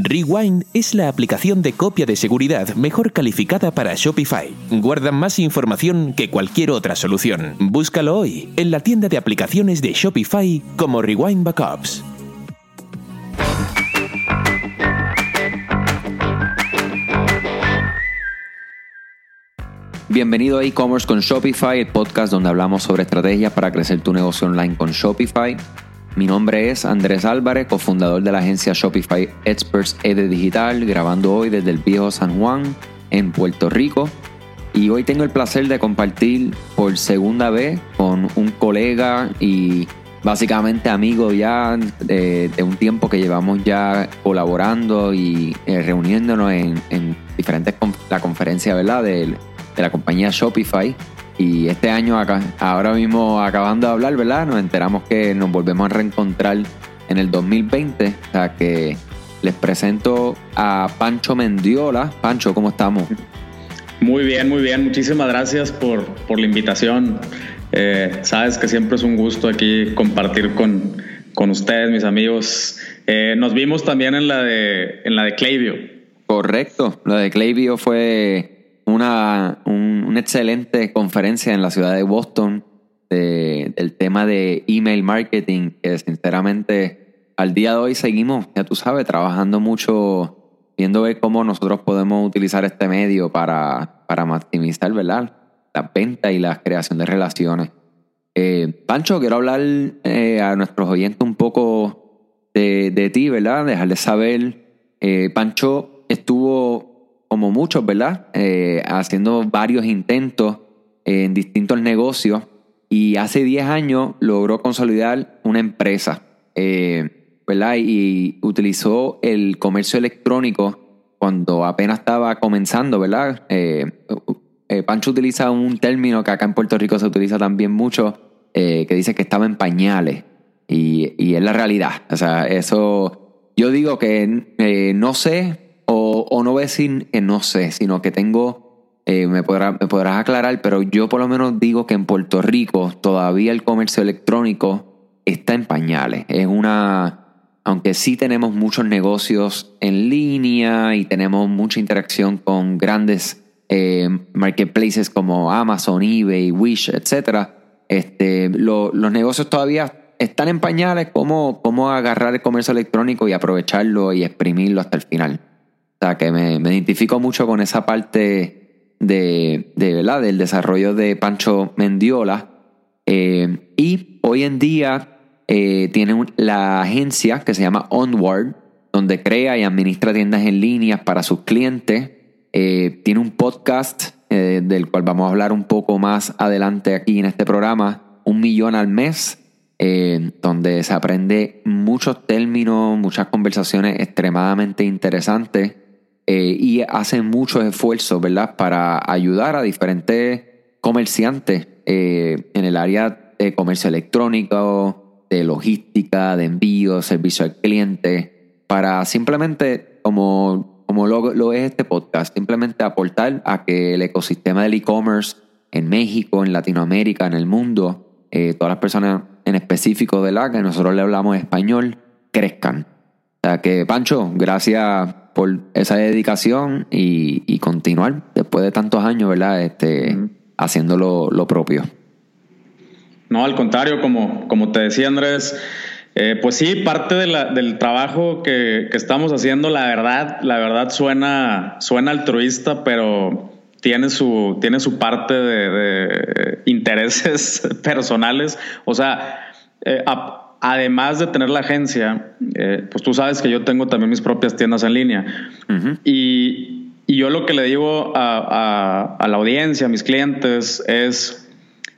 Rewind es la aplicación de copia de seguridad mejor calificada para Shopify. Guarda más información que cualquier otra solución. Búscalo hoy en la tienda de aplicaciones de Shopify como Rewind Backups. Bienvenido a e-commerce con Shopify, el podcast donde hablamos sobre estrategias para crecer tu negocio online con Shopify. Mi nombre es Andrés Álvarez, cofundador de la agencia Shopify Experts ED Digital, grabando hoy desde el viejo San Juan, en Puerto Rico. Y hoy tengo el placer de compartir por segunda vez con un colega y básicamente amigo ya de, un tiempo que llevamos ya colaborando y eh, reuniéndonos en, diferentes la conferencia ¿verdad? De, de la compañía Shopify. Y este año, acá, ahora mismo acabando de hablar, ¿verdad? Nos enteramos que nos volvemos a reencontrar en el 2020. O sea que les presento a Pancho Mendiola. Pancho, ¿cómo estamos? Muy bien, muy bien. Muchísimas gracias por, por la invitación. Eh, sabes que siempre es un gusto aquí compartir con, con ustedes, mis amigos. Eh, nos vimos también en la de, en la de Clavio. Correcto. La de Clavio fue una, una excelente conferencia en la ciudad de Boston del tema de email marketing, que sinceramente al día de hoy seguimos, ya tú sabes, trabajando mucho, viendo cómo nosotros podemos utilizar este medio para, para maximizar, ¿verdad? La venta y la creación de relaciones. Eh, Pancho, quiero hablar eh, a nuestros oyentes un poco de, de ti, ¿verdad? Dejarles saber. Eh, Pancho estuvo muchos, ¿verdad? Eh, haciendo varios intentos en distintos negocios y hace 10 años logró consolidar una empresa, eh, ¿verdad? Y utilizó el comercio electrónico cuando apenas estaba comenzando, ¿verdad? Eh, Pancho utiliza un término que acá en Puerto Rico se utiliza también mucho, que dice que estaba en pañales. Y, es la realidad. O sea, eso yo digo que no sé o, no voy a decir que no sé, sino que tengo, eh, me, podrá, me podrás aclarar, pero yo por lo menos digo que en Puerto Rico todavía el comercio electrónico está en pañales. Es una, aunque sí tenemos muchos negocios en línea y tenemos mucha interacción con grandes eh, marketplaces como Amazon, eBay, Wish, etc. Este, los negocios todavía están en pañales, cómo, cómo agarrar el comercio electrónico y aprovecharlo y exprimirlo hasta el final. O sea, que me, identifico mucho con esa parte de, de ¿verdad? del desarrollo de Pancho Mendiola. Eh, y hoy en día eh, tiene la agencia que se llama Onward, donde crea y administra tiendas en línea para sus clientes. Eh, tiene un podcast del cual vamos a hablar un poco más adelante aquí en este programa, un millón al mes, donde se aprende muchos términos, muchas conversaciones extremadamente interesantes eh, y hacen muchos esfuerzos, ¿verdad?, para ayudar a diferentes comerciantes eh, en el área de comercio electrónico, de logística, de envío, servicio al cliente, para simplemente, como, como lo, es este podcast, simplemente aportar a que el ecosistema del e-commerce en México, en Latinoamérica, en el mundo, eh, todas las personas en específico de la que nosotros le hablamos español, crezcan. O sea que, Pancho, gracias por esa dedicación y, continuar después de tantos años, ¿verdad? Este, haciendo lo, propio. No, al contrario, como, como te decía Andrés, eh, pues sí, parte del trabajo que, estamos haciendo, la verdad, la verdad suena, suena altruista, pero tiene su, tiene su parte de, intereses personales. O sea, eh, además de tener la agencia, eh, pues tú sabes que yo tengo también mis propias tiendas en línea. y, yo lo que le digo a, la audiencia, a mis clientes, es,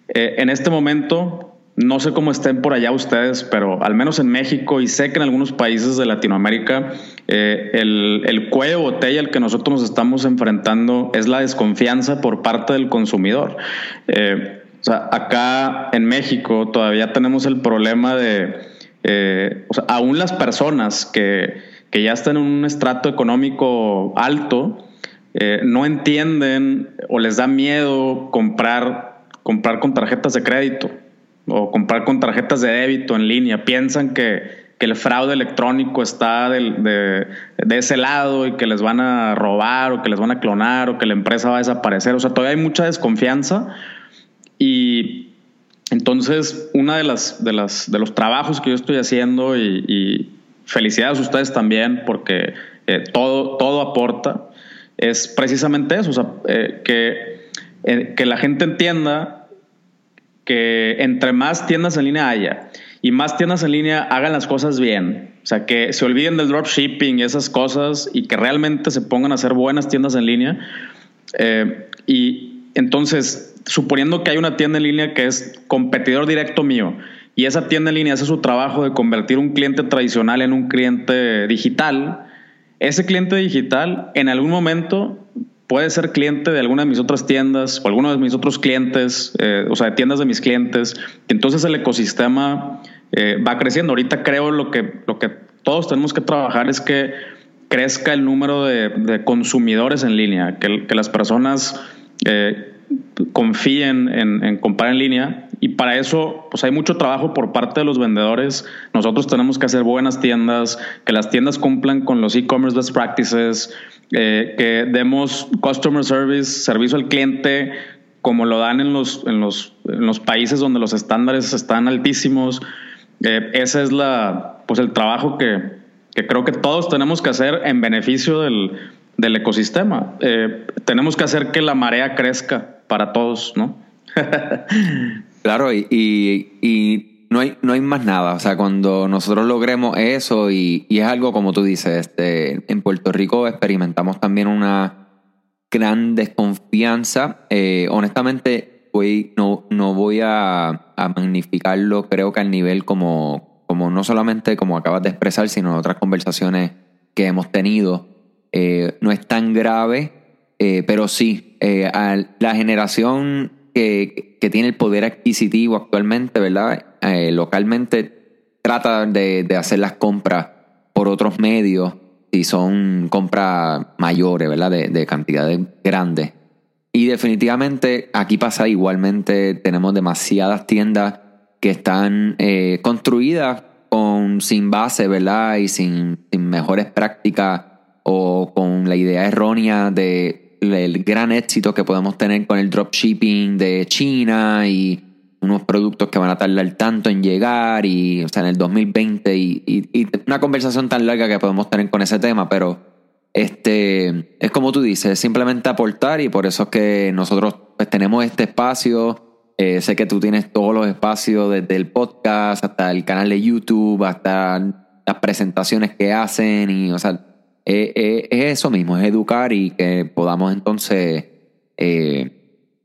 eh, en este momento, no sé cómo estén por allá ustedes, pero al menos en México y sé que en algunos países de Latinoamérica, eh, el, el cuello botella al que nosotros nos estamos enfrentando es la desconfianza por parte del consumidor. O sea, acá en México todavía tenemos el problema de, eh, o sea, aún las personas que, que, ya están en un estrato económico alto, eh, no entienden o les da miedo comprar, comprar con tarjetas de crédito o comprar con tarjetas de débito en línea. Piensan que, que el fraude electrónico está de, de, ese lado y que les van a robar o que les van a clonar o que la empresa va a desaparecer. O sea, todavía hay mucha desconfianza y entonces una de las de las de los trabajos que yo estoy haciendo y, felicidades a ustedes también porque eh, todo todo aporta es precisamente eso, o sea, eh, que, eh, que la gente entienda que entre más tiendas en línea haya y más tiendas en línea hagan las cosas bien. O sea, que se olviden del dropshipping y esas cosas y que realmente se pongan a hacer buenas tiendas en línea. Eh, y entonces, suponiendo que hay una tienda en línea que es competidor directo mío y esa tienda en línea hace su trabajo de convertir un cliente tradicional en un cliente digital, ese cliente digital en algún momento puede ser cliente de alguna de mis otras tiendas o alguno de mis otros clientes, eh, o sea, de tiendas de mis clientes. Entonces el ecosistema eh, va creciendo. Ahorita creo lo que, lo que todos tenemos que trabajar es que crezca el número de, consumidores en línea, que, las personas eh, confíen en, comprar en línea y para eso pues hay mucho trabajo por parte de los vendedores. Nosotros tenemos que hacer buenas tiendas, que las tiendas cumplan con los e-commerce best practices, eh, que demos customer service, servicio al cliente como lo dan en los, en los, en los países donde los estándares están altísimos. Eh, ese es la, pues el trabajo que, que, creo que todos tenemos que hacer en beneficio del, del ecosistema. Eh, tenemos que hacer que la marea crezca para todos, ¿no? claro, y, y, no, hay, no hay más nada. O sea, cuando nosotros logremos eso, y, y es algo como tú dices, este, en Puerto Rico experimentamos también una gran desconfianza. Eh, honestamente, no, no voy a, magnificarlo, creo que al nivel como, como no solamente como acabas de expresar, sino en otras conversaciones que hemos tenido. Eh, no es tan grave, eh, pero sí, eh, la generación que, que, tiene el poder adquisitivo actualmente, ¿verdad? localmente trata de, de hacer las compras por otros medios y son compras mayores, ¿verdad? De, de cantidades grandes. Y definitivamente aquí pasa igualmente, tenemos demasiadas tiendas que están eh, construidas con, sin base, ¿verdad? Y sin, mejores prácticas o con la idea errónea de el gran éxito que podemos tener con el dropshipping de China y unos productos que van a tardar tanto en llegar y, o sea, en el 2020 y, y una conversación tan larga que podemos tener con ese tema, pero este, es como tú dices, simplemente aportar y por eso es que nosotros pues, tenemos este espacio. Eh, sé que tú tienes todos los espacios desde el podcast hasta el canal de YouTube, hasta las presentaciones que hacen y, o sea, eh, eh, es eso mismo, es educar y que podamos entonces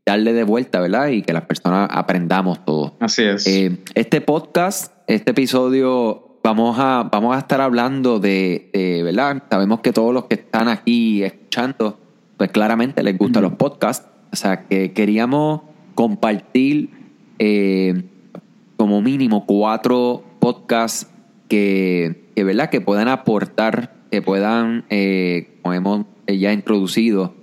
darle de vuelta, ¿verdad? Y que las personas aprendamos todo. Así es. este podcast, este episodio vamos a, vamos a estar hablando de, ¿verdad? Sabemos que todos los que están aquí escuchando, pues claramente les gustan los podcasts. O sea, que queríamos compartir eh, como mínimo cuatro podcasts que, que, ¿verdad? que puedan aportar, que puedan, eh, como hemos ya introducido,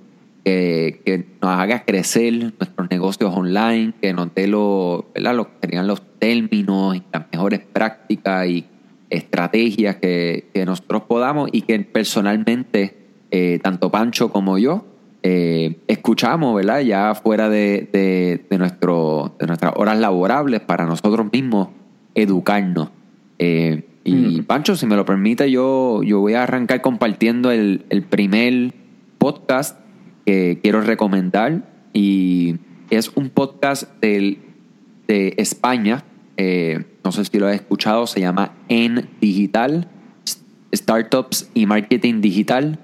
que nos haga crecer nuestros negocios online, que nos dé lo, ¿verdad? lo que serían los términos y las mejores prácticas y estrategias que, nosotros podamos y que personalmente, eh, tanto Pancho como yo, eh, escuchamos, ¿verdad? Ya fuera de, de, nuestro, de nuestras horas laborables para nosotros mismos educarnos. Eh, y mm. Pancho, si me lo permite, yo, yo voy a arrancar compartiendo el, el primer podcast que quiero recomendar y es un podcast del, de España eh, no sé si lo has escuchado, se llama En Digital, Startups y Marketing Digital.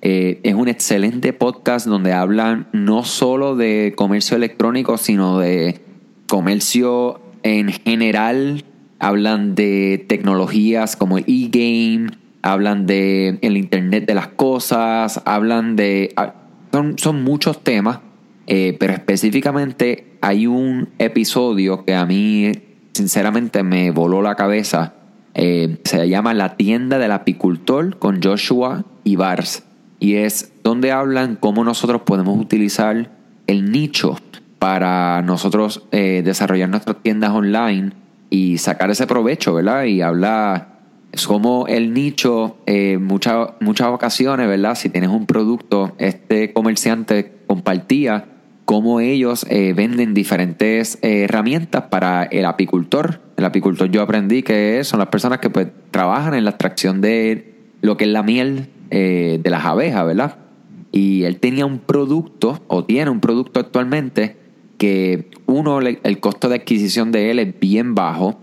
Eh, es un excelente podcast donde hablan no solo de comercio electrónico, sino de comercio en general. Hablan de tecnologías como el e-game, hablan de el Internet de las cosas, hablan de... Ah, son, son muchos temas, eh, pero específicamente hay un episodio que a mí sinceramente me voló la cabeza. Eh, se llama La tienda del apicultor con Joshua y Bars. Y es donde hablan cómo nosotros podemos utilizar el nicho para nosotros eh, desarrollar nuestras tiendas online y sacar ese provecho, ¿verdad? Y habla es como el nicho, eh, muchas, muchas ocasiones, ¿verdad? Si tienes un producto, este comerciante compartía cómo ellos eh, venden diferentes eh, herramientas para el apicultor. El apicultor yo aprendí que son las personas que pues, trabajan en la extracción de lo que es la miel de las abejas, ¿verdad? Y él tenía un producto, o tiene un producto actualmente, que uno, el costo de adquisición de él es bien bajo.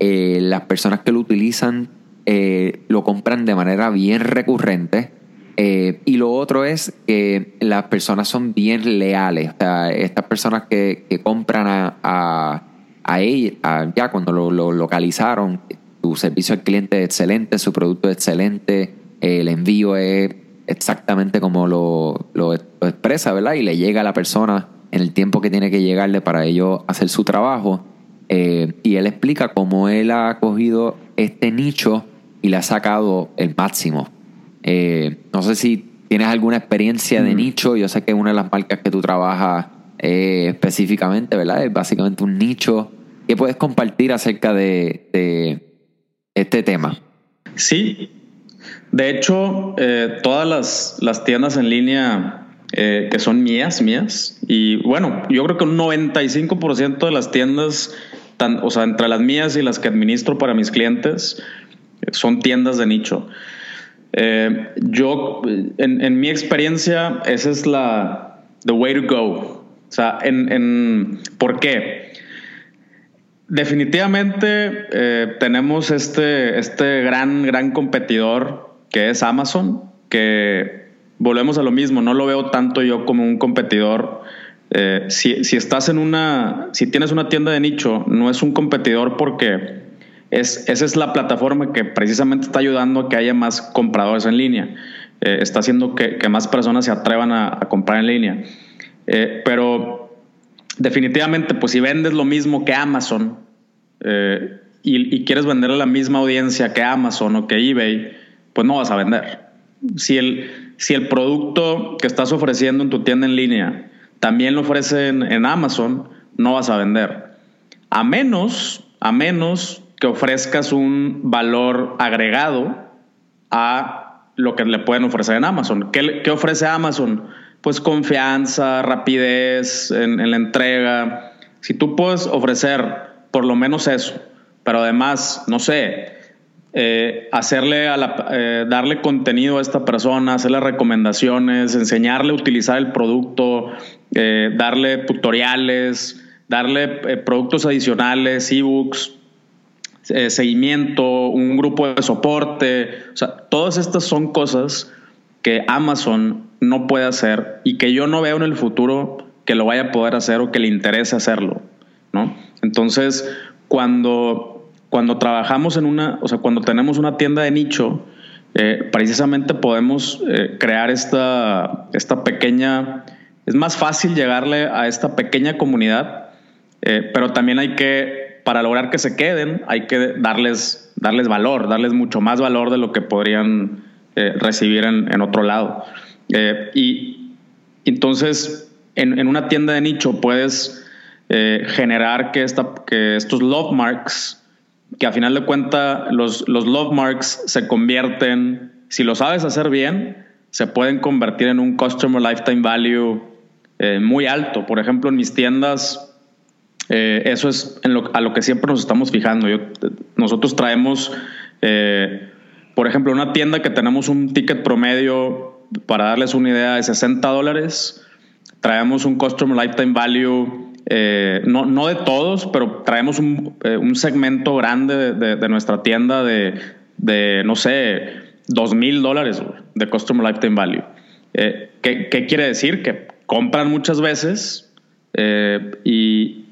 las personas que lo utilizan eh, lo compran de manera bien recurrente. Eh, y lo otro es que las personas son bien leales. Estas personas que, compran a, a, a ella, ya cuando lo, localizaron, su servicio al cliente es excelente, su producto es excelente, el envío es exactamente como lo, lo, expresa, ¿verdad? Y le llega a la persona en el tiempo que tiene que llegarle para ello hacer su trabajo. Eh, y él explica cómo él ha cogido este nicho y le ha sacado el máximo. Eh, no sé si tienes alguna experiencia de mm. nicho. Yo sé que una de las marcas que tú trabajas eh, específicamente, ¿verdad? Es básicamente un nicho. ¿Qué puedes compartir acerca de, este tema? Sí. De hecho, todas las, tiendas en línea que son mías, mías, y bueno, yo creo que un 95% de las tiendas, o sea, entre las mías y las que administro para mis clientes, son tiendas de nicho. Eh, yo, en, mi experiencia, esa es la the way to go. O sea, en, ¿por qué? Definitivamente eh, tenemos este, este gran, gran competidor que es Amazon, que volvemos a lo mismo, no lo veo tanto yo como un competidor. Eh, si, si estás en una, si tienes una tienda de nicho, no es un competidor porque esa es la plataforma que precisamente está ayudando a que haya más compradores en línea. Eh, está haciendo que, más personas se atrevan a, comprar en línea. Eh, pero definitivamente, pues si vendes lo mismo que Amazon eh, y, quieres venderle a la misma audiencia que Amazon o que eBay, pues no vas a vender. Si el, si el producto que estás ofreciendo en tu tienda en línea también lo ofrecen en Amazon, no vas a vender. A menos, a menos que ofrezcas un valor agregado a lo que le pueden ofrecer en Amazon. ¿Qué, ofrece Amazon? Pues confianza, rapidez en, la entrega. Si tú puedes ofrecer por lo menos eso, pero además, no sé, eh, hacerle a eh, darle contenido a esta persona, hacerle recomendaciones, enseñarle a utilizar el producto, eh, darle tutoriales, darle productos adicionales, ebooks, seguimiento, un grupo de soporte. O sea, todas estas son cosas que Amazon no puede hacer y que yo no veo en el futuro que lo vaya a poder hacer o que le interese hacerlo, ¿no? Entonces, cuando, cuando trabajamos en una, o sea, cuando tenemos una tienda de nicho, eh, precisamente podemos eh, crear esta, esta pequeña, es más fácil llegarle a esta pequeña comunidad, pero también hay que para lograr que se queden hay que darles, darles valor, darles mucho más valor de lo que podrían eh, recibir en, otro lado. Eh, y entonces, en, una tienda de nicho puedes eh, generar que, esta, que estos love marks, que a final de cuentas los, los love marks se convierten, si lo sabes hacer bien, se pueden convertir en un customer lifetime value muy alto. Por ejemplo, en mis tiendas eh, eso es a lo que siempre nos estamos fijando. nosotros traemos, eh, por ejemplo, una tienda que tenemos un ticket promedio, para darles una idea, de 60 dólares. Traemos un Customer Lifetime Value, eh, no, no, de todos, pero traemos un, segmento grande de, nuestra tienda de, de, no sé, 2 mil dólares de Customer Lifetime Value. ¿qué, ¿qué, quiere decir? Que compran muchas veces y,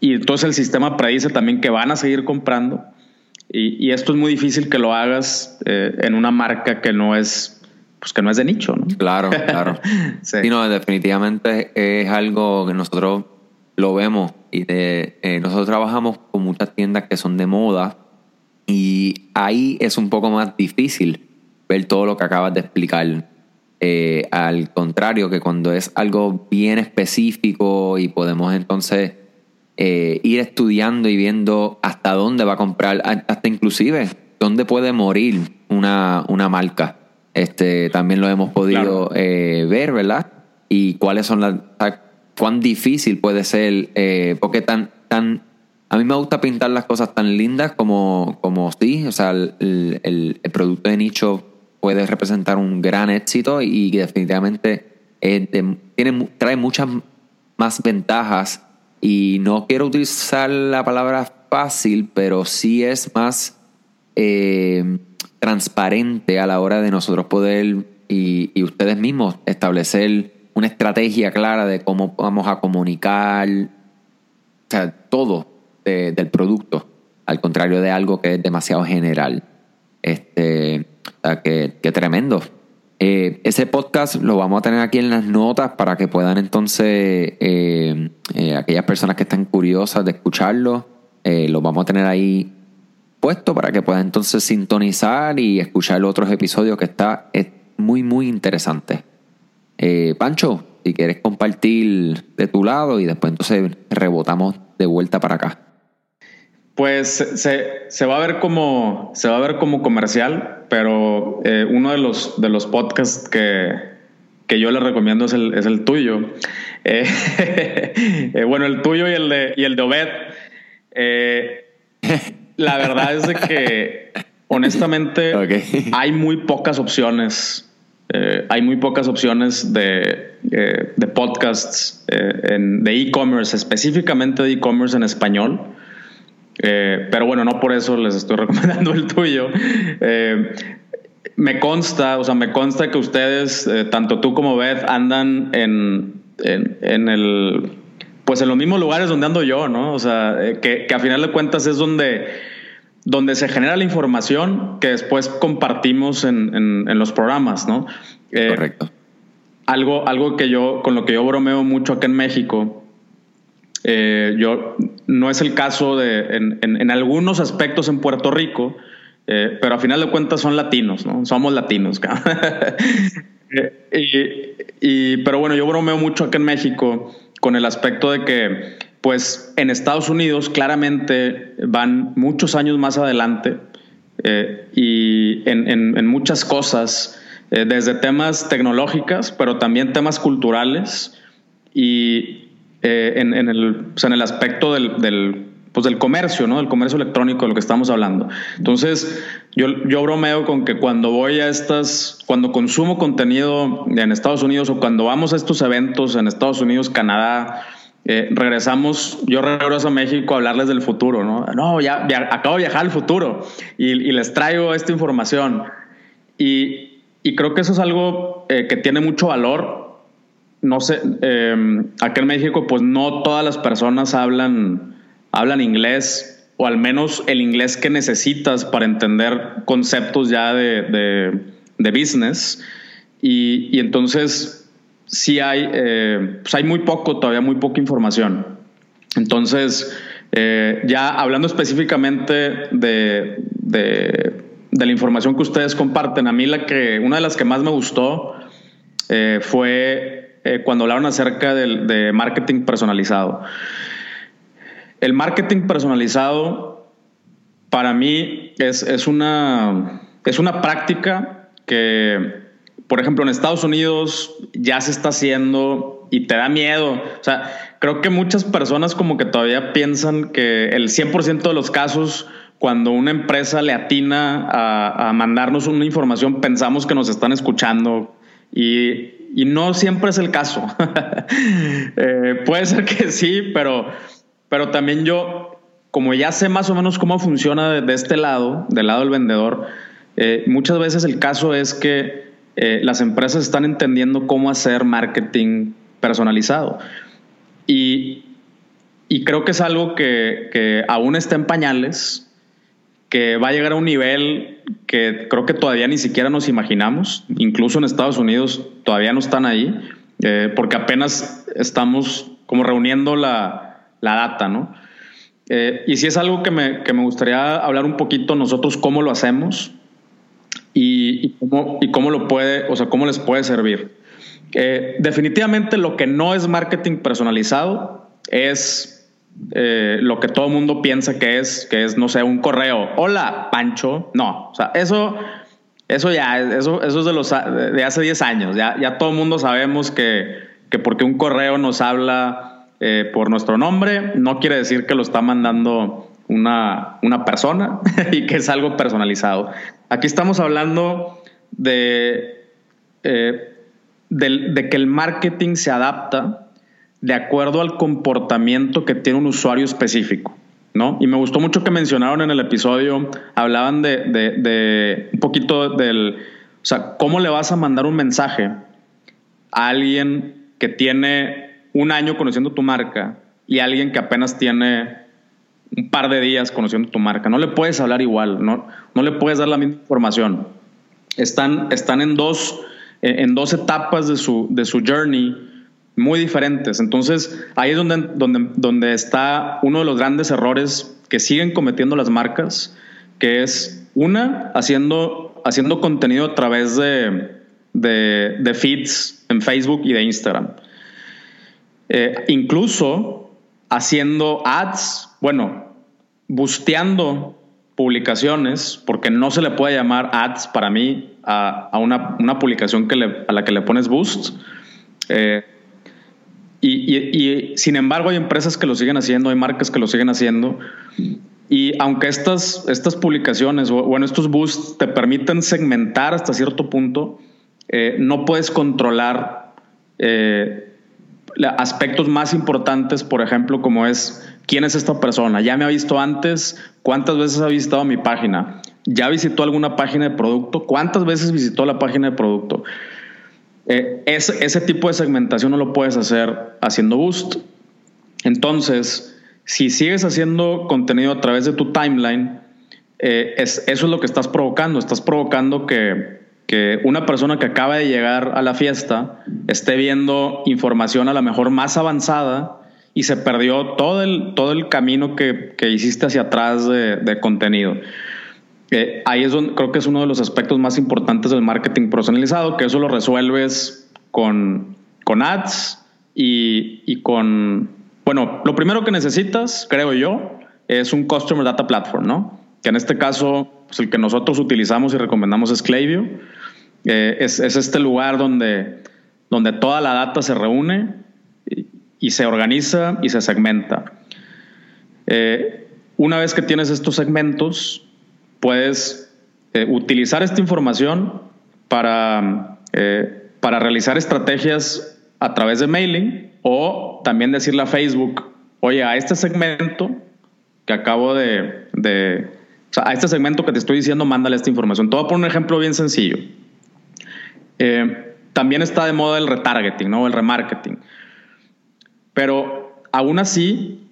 y entonces el sistema predice también que van a seguir comprando. Y, esto es muy difícil que lo hagas eh, en una marca que no es, pues que no es de nicho, ¿no? Claro, claro. sí. no, definitivamente es algo que nosotros lo vemos y de, eh, nosotros trabajamos con muchas tiendas que son de moda y ahí es un poco más difícil ver todo lo que acabas de explicar. Eh, al contrario, que cuando es algo bien específico y podemos entonces eh, ir estudiando y viendo hasta dónde va a comprar, hasta inclusive dónde puede morir una, una marca. Este, también lo hemos podido eh, ver, ¿verdad? Y cuáles son las. Cuán difícil puede ser, eh, porque tan, tan. A mí me gusta pintar las cosas tan lindas como, como sí, o sea, el, el, producto de nicho puede representar un gran éxito y definitivamente tiene, trae muchas más ventajas y no quiero utilizar la palabra fácil, pero sí es más eh, transparente a la hora de nosotros poder y, ustedes mismos establecer una estrategia clara de cómo vamos a comunicar, todo del producto, al contrario de algo que es demasiado general. Este, que, tremendo. Eh, ese podcast lo vamos a tener aquí en las notas para que puedan entonces, eh, aquellas personas que están curiosas de escucharlo, lo vamos a tener ahí puesto para que puedas entonces sintonizar y escuchar otros episodios que está es muy, muy interesante. Eh, Pancho, si quieres compartir de tu lado y después entonces rebotamos de vuelta para acá. Pues se, va a ver como se va a ver como comercial, pero eh, uno de los de los podcasts que, que yo le recomiendo es el, es el tuyo. Eh, bueno, el tuyo y el de y el de Obed. La verdad es de que, honestamente, hay muy pocas opciones. Eh, hay muy pocas opciones de, eh, de podcasts eh, de e-commerce, específicamente de e-commerce en español. pero bueno, no por eso les estoy recomendando el tuyo. me consta, o sea, me consta que ustedes, tanto tú como Beth, andan en, en, el pues en los mismos lugares donde ando yo, ¿no? O sea, que, que a final de cuentas es donde donde se genera la información que después compartimos en, los programas, ¿no? Eh, Correcto. Algo, algo que yo, con lo que yo bromeo mucho acá en México, eh, yo no es el caso de en, algunos aspectos en Puerto Rico, eh, pero a final de cuentas son latinos, ¿no? Somos latinos, y, pero bueno, yo bromeo mucho acá en México con el aspecto de que pues en Estados Unidos claramente van muchos años más adelante eh, y en, muchas cosas, eh, desde temas tecnológicas, pero también temas culturales y eh, en, el, en, el, aspecto del, pues del comercio, ¿no? Del comercio electrónico de lo que estamos hablando. Entonces, yo, yo bromeo con que cuando voy a estas, cuando consumo contenido en Estados Unidos o cuando vamos a estos eventos en Estados Unidos, Canadá, eh, regresamos, yo regreso a México a hablarles del futuro, ¿no? No, ya, acabo de viajar al futuro y, les traigo esta información. Y, creo que eso es algo eh, que tiene mucho valor. No sé, eh, en México, pues no todas las personas hablan, hablan inglés, o al menos el inglés que necesitas para entender conceptos ya de, de, business. Y, y entonces sí hay, eh, pues hay muy poco, todavía muy poca información. Entonces, eh, ya hablando específicamente de, de, la información que ustedes comparten, a mí la que, una de las que más me gustó eh, fue cuando hablaron acerca de, marketing personalizado. El marketing personalizado para mí es, es, una, es una práctica que por ejemplo, en Estados Unidos ya se está haciendo y te da miedo. O sea, creo que muchas personas como que todavía piensan que el 100% de los casos, cuando una empresa le atina a, mandarnos una información, pensamos que nos están escuchando y, no siempre es el caso. Eh, puede ser que sí, pero, pero también yo, como ya sé más o menos cómo funciona de, este lado, del lado del vendedor, eh, muchas veces el caso es que eh, las empresas están entendiendo cómo hacer marketing personalizado. Y, creo que es algo que, aún está en pañales, que va a llegar a un nivel que creo que todavía ni siquiera nos imaginamos. Incluso en Estados Unidos todavía no están ahí, eh, porque apenas estamos como reuniendo la, data, ¿no? Eh, y si es algo que me, que me gustaría hablar un poquito nosotros cómo lo hacemos y, cómo, cómo lo puede, o sea, cómo les puede servir. Eh, definitivamente lo que no es marketing personalizado es eh, lo que todo el mundo piensa que es, que es, no sé, un correo. Hola, Pancho. No, o sea, eso, eso ya, eso, eso es de, los, de hace 10 años. Ya, ya todo el mundo sabemos que, que porque un correo nos habla eh, por nuestro nombre, no quiere decir que lo está mandando una, una persona y que es algo personalizado. Aquí estamos hablando de, eh, de, de que el marketing se adapta de acuerdo al comportamiento que tiene un usuario específico. ¿no? Y me gustó mucho que mencionaron en el episodio, hablaban de, de, un poquito del, o sea, cómo le vas a mandar un mensaje a alguien que tiene un año conociendo tu marca y alguien que apenas tiene un par de días conociendo tu marca. No le puedes hablar igual, no, no le puedes dar la misma información. Están, están en, dos, en dos etapas de su, de su journey muy diferentes. Entonces, ahí es donde, donde, donde está uno de los grandes errores que siguen cometiendo las marcas, que es una, haciendo, haciendo contenido a través de, de, feeds en Facebook y de Instagram. Eh, incluso haciendo ads, bueno, busteando publicaciones, porque no se le puede llamar ads para mí a, a una, una, publicación que le, a la que le pones boost. Eh, y, sin embargo hay empresas que lo siguen haciendo, hay marcas que lo siguen haciendo. Y aunque estas, estas publicaciones bueno, estos boosts te permiten segmentar hasta cierto punto, eh, no puedes controlar eh, aspectos más importantes, por ejemplo, como es quién es esta persona, ya me ha visto antes, cuántas veces ha visitado mi página, ya visitó alguna página de producto, cuántas veces visitó la página de producto. Eh, ese tipo de segmentación no lo puedes hacer haciendo boost. Entonces, si sigues haciendo contenido a través de tu timeline, eh, eso es lo que estás provocando. Estás provocando que, una persona que acaba de llegar a la fiesta esté viendo información a lo mejor más avanzada y se perdió todo el, todo el camino que, hiciste hacia atrás de contenido ahí es donde creo que es uno de los aspectos más importantes del marketing personalizado, que eso lo resuelves con, con ads y, con, bueno, lo primero que necesitas, creo yo, es un Customer Data Platform, ¿no? Que en este caso, pues el que nosotros utilizamos y recomendamos es Klaviyo. Eh, es, este lugar donde, donde toda la data se reúne y, se organiza y se segmenta. Eh, una vez que tienes estos segmentos, puedes eh, utilizar esta información para, eh, para realizar estrategias a través de mailing o también decirle a Facebook, oye, a este segmento que acabo de, o sea, a este segmento que te estoy diciendo, mándale esta información. Te voy a poner un ejemplo bien sencillo. También está de moda el retargeting, ¿no? El remarketing. Pero aún así,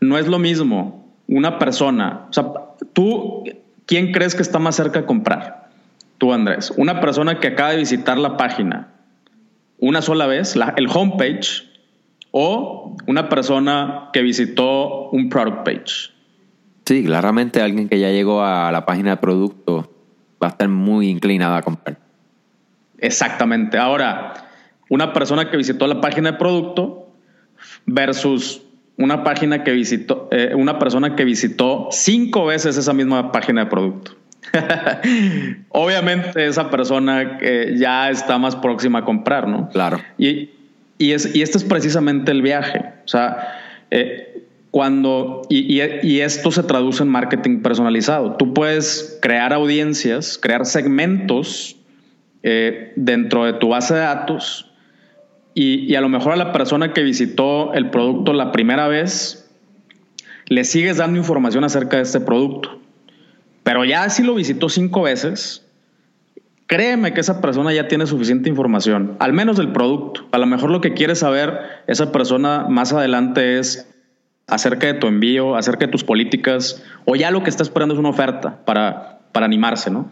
no es lo mismo una persona. O sea, tú ¿quién crees que está más cerca de comprar? Tú, Andrés. Una persona que acaba de visitar la página una sola vez, el homepage, o una persona que visitó un product page. Sí, claramente alguien que ya llegó a la página de producto va a estar muy inclinada a comprar. Exactamente. Ahora, una persona que visitó la página de producto versus una página que visitó, eh, una persona que visitó cinco veces esa misma página de producto. Obviamente esa persona que ya está más próxima a comprar, ¿no? Claro. Y, y, es, y este es precisamente el viaje. O sea, eh, cuando, y, y, esto se traduce en marketing personalizado. Tú puedes crear audiencias, crear segmentos eh, dentro de tu base de datos y, a lo mejor a la persona que visitó el producto la primera vez, le sigues dando información acerca de este producto. Pero ya si lo visitó cinco veces, créeme que esa persona ya tiene suficiente información, al menos del producto. A lo mejor lo que quiere saber esa persona más adelante es acerca de tu envío, acerca de tus políticas, o ya lo que está esperando es una oferta para, para animarse, ¿no?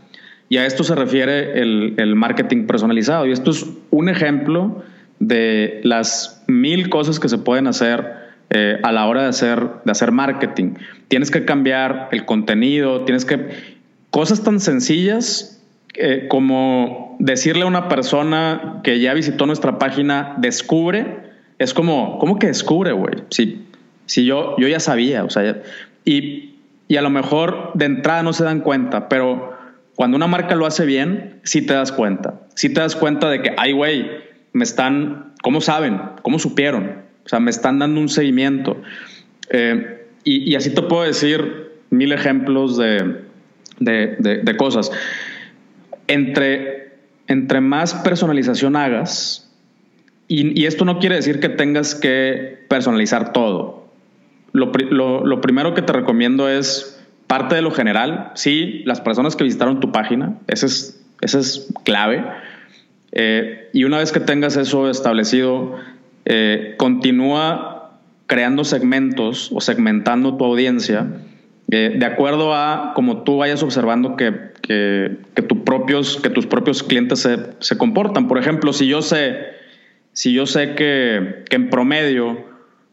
Y a esto se refiere el, el marketing personalizado. Y esto es un ejemplo de las mil cosas que se pueden hacer eh, a la hora de hacer, de hacer marketing. Tienes que cambiar el contenido, tienes que... Cosas tan sencillas eh, como decirle a una persona que ya visitó nuestra página, descubre, es como, ¿cómo que descubre, güey? Si Si yo, yo ya sabía, o sea, y, y a lo mejor de entrada no se dan cuenta, pero cuando una marca lo hace bien, sí te das cuenta. Sí te das cuenta de que, ay, güey, me están, ¿cómo saben? ¿Cómo supieron? O sea, me están dando un seguimiento. Eh, y, así te puedo decir mil ejemplos de, de, cosas. Entre, entre más personalización hagas, y, esto no quiere decir que tengas que personalizar todo. Lo, lo primero que te recomiendo es parte de lo general, sí, las personas que visitaron tu página, ese es, ese es clave. Eh, y una vez que tengas eso establecido, eh, continúa creando segmentos o segmentando tu audiencia eh, de acuerdo a como tú vayas observando que, que, propios, que tus propios clientes se, se, comportan. Por ejemplo, si yo sé, si yo sé que, que en promedio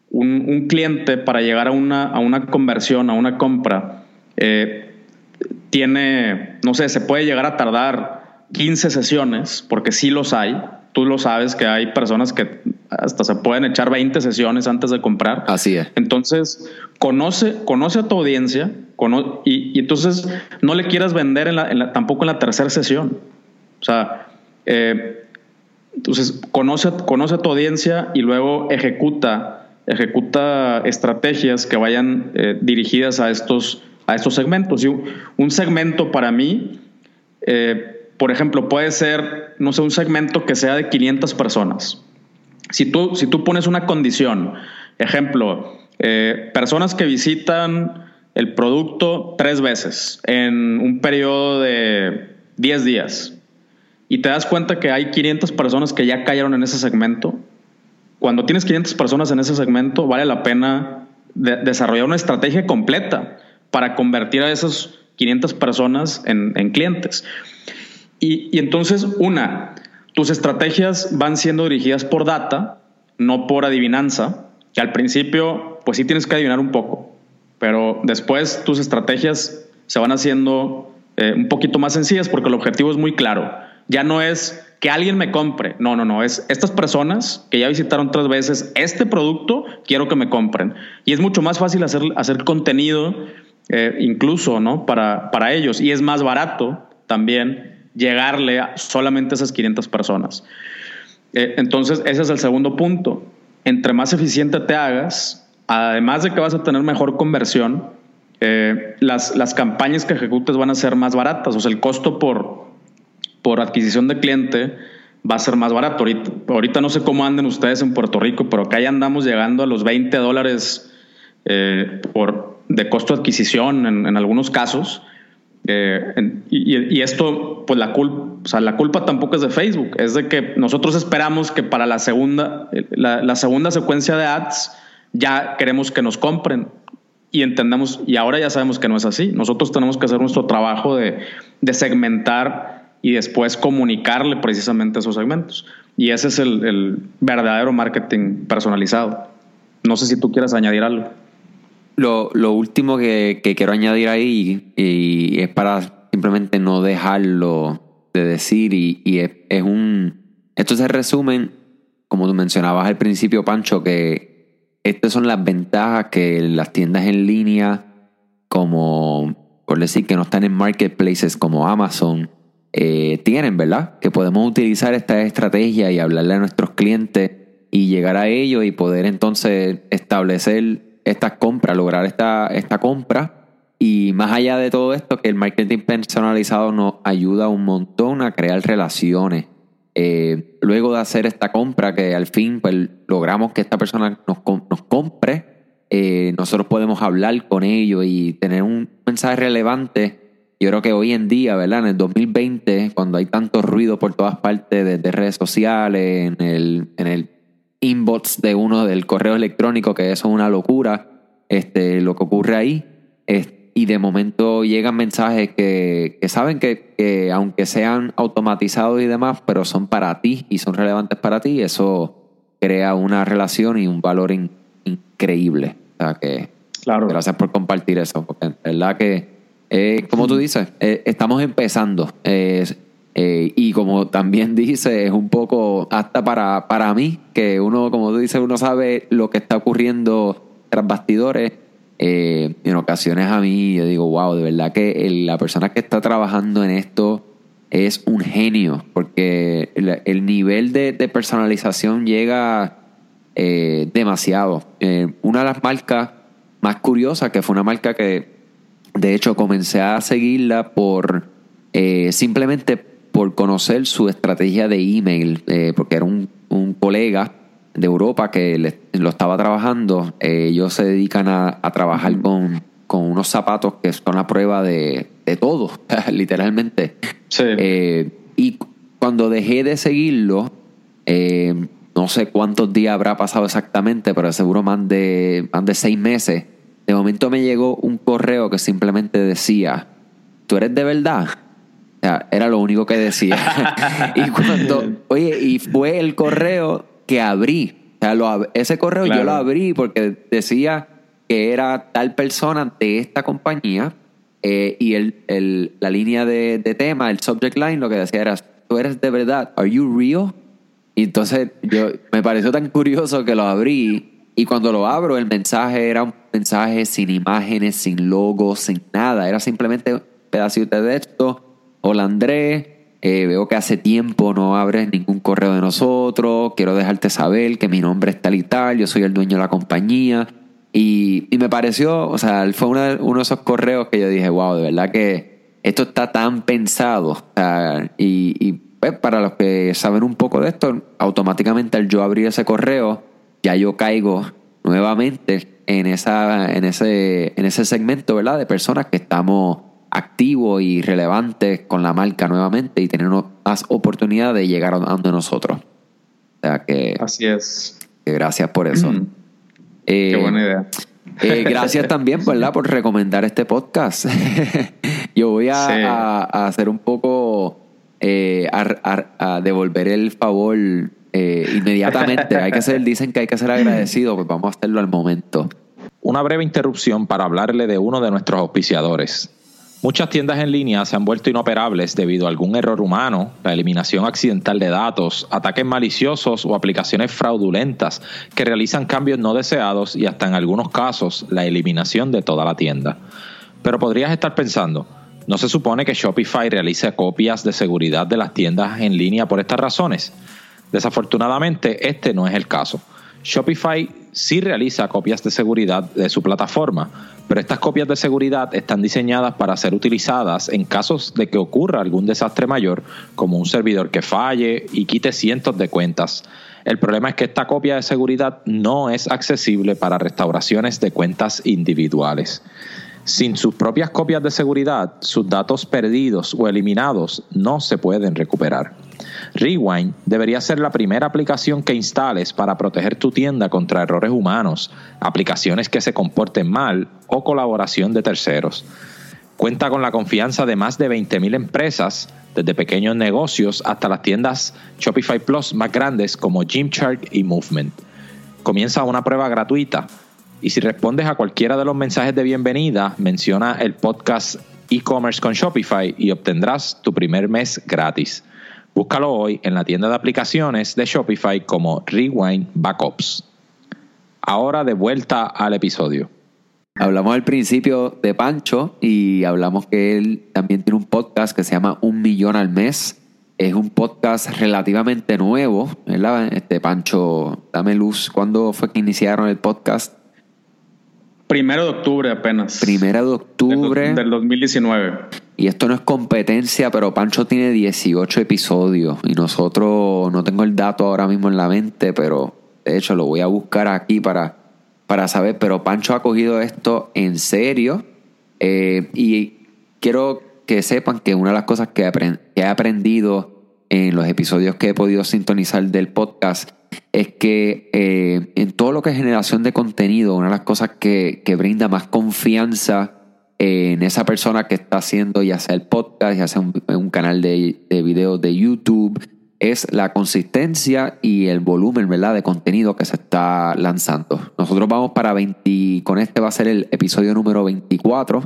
un, un, cliente para llegar a una, a una conversión, a una compra, tiene, no sé, se puede llegar a tardar 15 sesiones, porque sí los hay. Tú lo sabes que hay personas que hasta se pueden echar 20 sesiones antes de comprar. Así es. Entonces, conoce, conoce a tu audiencia y, entonces no le quieras vender en tampoco en la tercera sesión. O sea, eh, entonces conoce, conoce a tu audiencia y luego ejecuta, ejecuta estrategias que vayan eh, dirigidas a estos a estos segmentos. Y un segmento para mí, eh, por ejemplo, puede ser, no sé, un segmento que sea de 500 personas. Si tú, si tú pones una condición, ejemplo, eh, personas que visitan el producto tres veces en un periodo de 10 días y te das cuenta que hay 500 personas que ya cayeron en ese segmento, cuando tienes 500 personas en ese segmento, vale la pena desarrollar una estrategia completa para convertir a esas 500 personas en, clientes. Y, entonces, una, tus estrategias van siendo dirigidas por data, no por adivinanza, que al principio, pues sí tienes que adivinar un poco, pero después tus estrategias se van haciendo eh, un poquito más sencillas porque el objetivo es muy claro. Ya no es que alguien me compre, no, no, no, es estas personas que ya visitaron tres veces este producto, quiero que me compren. Y es mucho más fácil hacer, hacer contenido eh, incluso, ¿no? Para, para ellos. Y es más barato también llegarle a solamente a esas 500 personas. Eh, entonces, ese es el segundo punto. Entre más eficiente te hagas, además de que vas a tener mejor conversión, eh, las, las campañas que ejecutes van a ser más baratas. O sea, el costo por, por adquisición de cliente va a ser más barato. Ahorita, no sé cómo anden ustedes en Puerto Rico, pero acá ya andamos llegando a los 20 dólares por, de costo adquisición en, algunos casos. Eh, y, esto, pues la culpa, o sea, la culpa tampoco es de Facebook, es de que nosotros esperamos que para la segunda, la, segunda secuencia de ads ya queremos que nos compren y entendemos, y ahora ya sabemos que no es así. Nosotros tenemos que hacer nuestro trabajo de, de segmentar y después comunicarle precisamente esos segmentos. Y ese es el, el verdadero marketing personalizado. No sé si tú quieras añadir algo. Lo, lo último que, que, quiero añadir ahí, y es para simplemente no dejarlo de decir, y, y es, es, un. Esto se resumen, como tú mencionabas al principio, Pancho, que estas son las ventajas que las tiendas en línea, como por decir que no están en marketplaces como Amazon, eh, tienen, ¿verdad? Que podemos utilizar esta estrategia y hablarle a nuestros clientes y llegar a ellos y poder entonces establecer esta compra, lograr esta, esta compra. Y más allá de todo esto, que el marketing personalizado nos ayuda un montón a crear relaciones. Eh, luego de hacer esta compra, que al fin pues, logramos que esta persona nos, nos compre, eh, nosotros podemos hablar con ellos y tener un mensaje relevante. Yo creo que hoy en día, ¿verdad? En el 2020, cuando hay tanto ruido por todas partes de, redes sociales, en el, en el inbox de uno del correo electrónico, que eso es una locura, este, lo que ocurre ahí. y de momento llegan mensajes que, saben que, aunque sean automatizados y demás, pero son para ti y son relevantes para ti, eso crea una relación y un valor increíble. O sea que claro. gracias por compartir eso, porque en verdad que, eh, como tú dices, eh, estamos empezando. Eh, y como también dice, es un poco hasta para, para mí, que uno, como tú dices, uno sabe lo que está ocurriendo tras bastidores, eh, en ocasiones a mí yo digo, wow, de verdad que la persona que está trabajando en esto es un genio, porque el, nivel de, personalización llega eh, demasiado. Eh, una de las marcas más curiosas, que fue una marca que de hecho comencé a seguirla por simplemente por conocer su estrategia de email, porque era un, un colega de Europa que lo estaba trabajando, eh, ellos se dedican a, trabajar con, unos zapatos que son la prueba de, todo, literalmente. Eh, y cuando dejé de seguirlo, eh, no sé cuántos días habrá pasado exactamente, pero seguro más de, más de seis meses. De momento me llegó un correo que simplemente decía, ¿tú eres de verdad? Sea, era lo único que decía. y cuando, oye, y fue el correo que abrí. O sea, ese correo yo lo abrí porque decía que era tal persona de esta compañía eh, y el, la línea de, tema, el subject line, lo que decía era, tú eres de verdad, ¿are you real? Y entonces yo, me pareció tan curioso que lo abrí y cuando lo abro el mensaje era un mensaje sin imágenes, sin logos, sin nada, era simplemente un pedacito de texto. Hola Andrés, eh, veo que hace tiempo no abres ningún correo de nosotros, quiero dejarte saber que mi nombre es tal y tal, yo soy el dueño de la compañía. Y, me pareció, o sea, fue uno de, esos correos que yo dije, wow, de verdad que esto está tan pensado. y, pues, para los que saben un poco de esto, automáticamente al yo abrir ese correo, ya yo caigo nuevamente en, esa, en, ese, en ese segmento, ¿verdad? De personas que estamos activo y relevante con la marca nuevamente y tener más oportunidad de llegar a donde nosotros. O sea que. Así es. gracias por eso. Mm. Eh, Qué buena idea. Eh, gracias también, ¿verdad?, por recomendar este podcast. Yo voy a, hacer un poco, eh, a, devolver el favor inmediatamente. hay que ser, dicen que hay que ser agradecido, pues vamos a hacerlo al momento. Una breve interrupción para hablarle de uno de nuestros auspiciadores. Muchas tiendas en línea se han vuelto inoperables debido a algún error humano, la eliminación accidental de datos, ataques maliciosos o aplicaciones fraudulentas que realizan cambios no deseados y hasta en algunos casos la eliminación de toda la tienda. Pero podrías estar pensando, ¿no se supone que Shopify realice copias de seguridad de las tiendas en línea por estas razones? Desafortunadamente, este no es el caso. Shopify sí realiza copias de seguridad de su plataforma, pero estas copias de seguridad están diseñadas para ser utilizadas en casos de que ocurra algún desastre mayor, como un servidor que falle y quite cientos de cuentas. El problema es que esta copia de seguridad no es accesible para restauraciones de cuentas individuales. Sin sus propias copias de seguridad, sus datos perdidos o eliminados no se pueden recuperar. Rewind debería ser la primera aplicación que instales para proteger tu tienda contra errores humanos, aplicaciones que se comporten mal o colaboración de terceros. Cuenta con la confianza de más de 20.000 empresas, desde pequeños negocios hasta las tiendas Shopify Plus más grandes como Gymshark y Movement. Comienza una prueba gratuita y si respondes a cualquiera de los mensajes de bienvenida, menciona el podcast e-commerce con Shopify y obtendrás tu primer mes gratis. Búscalo hoy en la tienda de aplicaciones de Shopify como Rewind Backups. Ahora de vuelta al episodio. Hablamos al principio de Pancho y hablamos que él también tiene un podcast que se llama Un Millón al Mes. Es un podcast relativamente nuevo, ¿verdad? Este Pancho, dame luz. ¿Cuándo fue que iniciaron el podcast? Primero de octubre apenas. Primero de octubre. Del, 2019. Y esto no es competencia, pero Pancho tiene 18 episodios y nosotros, no tengo el dato ahora mismo en la mente, pero de hecho lo voy a buscar aquí para, para saber, pero Pancho ha cogido esto en serio eh, y quiero que sepan que una de las cosas que, he aprendido en los episodios que he podido sintonizar del podcast es que eh, en todo lo que es generación de contenido, una de las cosas que, brinda más confianza en esa persona que está haciendo ya sea el podcast, ya sea un, canal de, de videos de YouTube, es la consistencia y el volumen ¿verdad? de contenido que se está lanzando. Nosotros vamos para 20, con este va a ser el episodio número 24.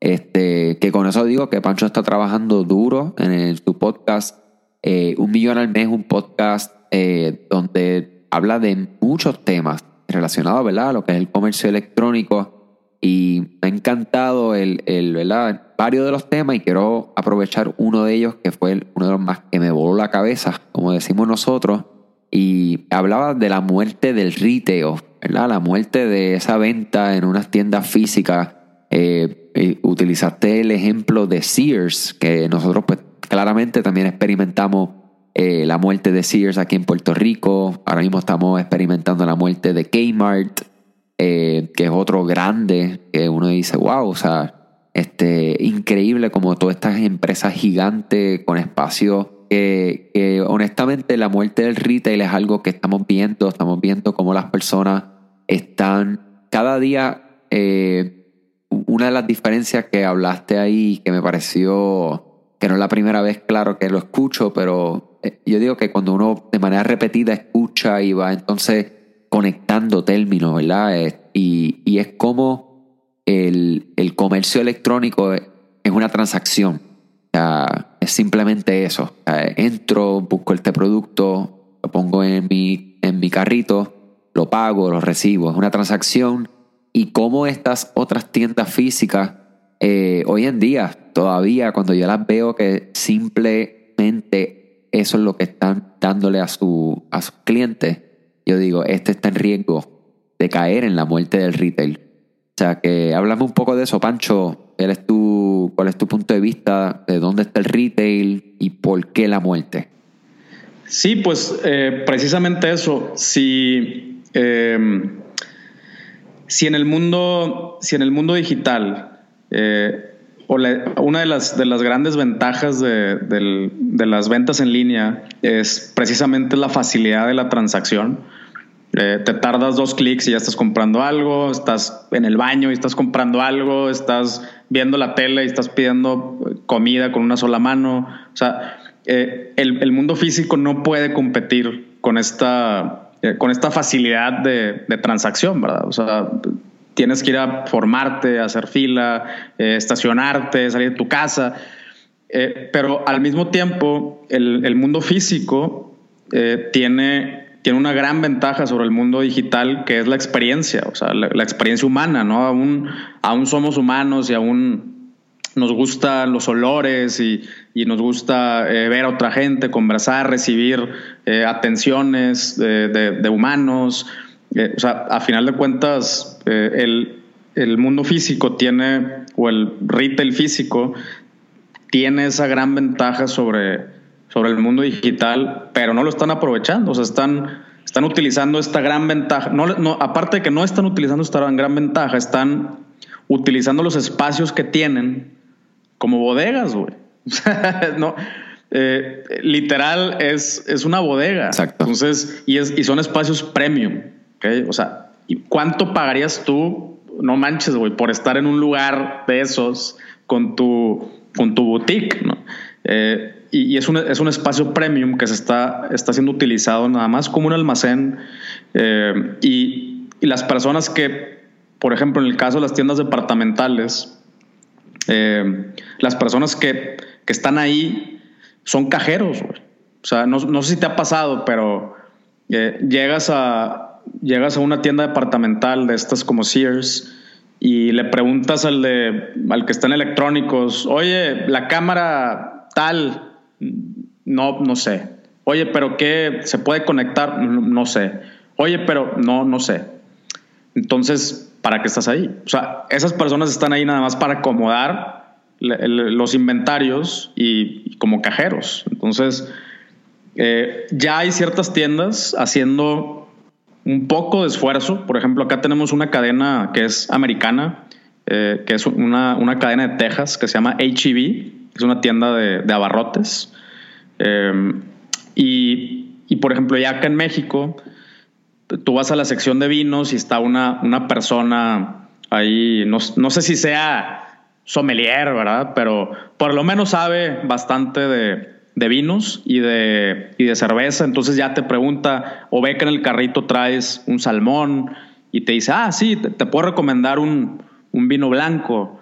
Este, que con eso digo que Pancho está trabajando duro en su podcast. Eh, un millón al mes, un podcast eh, donde habla de muchos temas, relacionado ¿verdad? a lo que es el comercio electrónico. Y me ha encantado el, el, ¿verdad? varios de los temas y quiero aprovechar uno de ellos que fue uno de los más que me voló la cabeza, como decimos nosotros, y hablaba de la muerte del retail, ¿verdad? La muerte de esa venta en unas tiendas físicas. Eh, eh, utilizaste el ejemplo de Sears, que nosotros pues claramente también experimentamos eh, la muerte de Sears aquí en Puerto Rico. Ahora mismo estamos experimentando la muerte de Kmart, que es otro grande, que uno dice, wow, o sea, este, increíble como todas estas empresas gigantes con espacio que, honestamente la muerte del retail es algo que estamos viendo, estamos viendo cómo las personas están cada día, una de las diferencias que hablaste ahí, que me pareció que no es la primera vez, claro, que lo escucho, pero eh, yo digo que cuando uno de manera repetida escucha y va entonces conectando términos, ¿verdad? y, y, es como el, el comercio electrónico es una transacción es simplemente eso. entro, busco este producto, lo pongo en mi, en mi carrito, lo pago, lo recibo. Es una transacción. Y como estas otras tiendas físicas, eh, hoy en día, todavía cuando yo las veo que simplemente eso es lo que están dándole a, su, a sus clientes, yo digo, este está en riesgo de caer en la muerte del retail. O sea que háblame un poco de eso, Pancho. ¿Cuál es tu punto de vista de dónde está el retail y por qué la muerte? Sí, pues eh, precisamente eso. Si, em, si, en el mundo, si en el mundo digital, eh, una de las, de las grandes ventajas de, las ventas en línea es precisamente la facilidad de la transacción. Eh, te tardas dos clics y ya estás comprando algo, estás en el baño y estás comprando algo, estás viendo la tele y estás pidiendo comida con una sola mano. O sea, eh, el, mundo físico no puede competir con esta, eh, con esta facilidad de, transacción, ¿verdad? O sea, tienes que ir a formarte, hacer fila, estacionarte, salir de tu casa. pero al mismo tiempo, el, mundo físico tiene tiene una gran ventaja sobre el mundo digital que es la experiencia, o sea, la, experiencia humana, ¿no? Aún, aún somos humanos y aún nos gustan los olores y, nos gusta eh, ver a otra gente, conversar, recibir eh, atenciones de, humanos. Eh, o sea, a final de cuentas, el, el mundo físico tiene, o el retail físico, tiene esa gran ventaja sobre, sobre el mundo digital, pero no lo están aprovechando, o sea, están, están utilizando esta gran ventaja. No, no, aparte de que no están utilizando esta gran ventaja, están utilizando los espacios que tienen como bodegas, güey. no, eh, literal es, es una bodega. Exacto. Entonces, y, es, y son espacios premium. ¿okay? O sea, ¿cuánto pagarías tú? No manches, güey, por estar en un lugar de esos con tu, con tu boutique, ¿no? Eh, y, es, un, es, un, espacio premium que se está, está siendo utilizado nada más como un almacén. Eh, y, y, las personas que, por ejemplo, en el caso de las tiendas departamentales, eh, las personas que, que, están ahí son cajeros. O sea, no, no, sé si te ha pasado, pero eh, llegas, a, llegas a una tienda departamental de estas como Sears y le preguntas al, de, al que está en electrónicos, oye, la cámara tal, no, no sé. Oye, pero ¿qué se puede conectar? No, sé. Oye, pero no, no sé. Entonces, ¿para qué estás ahí? O sea, esas personas están ahí nada más para acomodar los inventarios y, como cajeros. Entonces, eh, ya hay ciertas tiendas haciendo un poco de esfuerzo. Por ejemplo, acá tenemos una cadena que es americana, eh, que es una, una, cadena de Texas que se llama HEB, es una tienda de, de abarrotes. Em, y, por ejemplo, ya acá en México, tú vas a la sección de vinos y está una, una persona ahí, no, sé si sea sommelier, ¿verdad? Pero por lo menos sabe bastante de, vinos y de, y de cerveza. Entonces ya te pregunta o ve que en el carrito traes un salmón y te dice, ah, sí, te, puedo recomendar un, un vino blanco.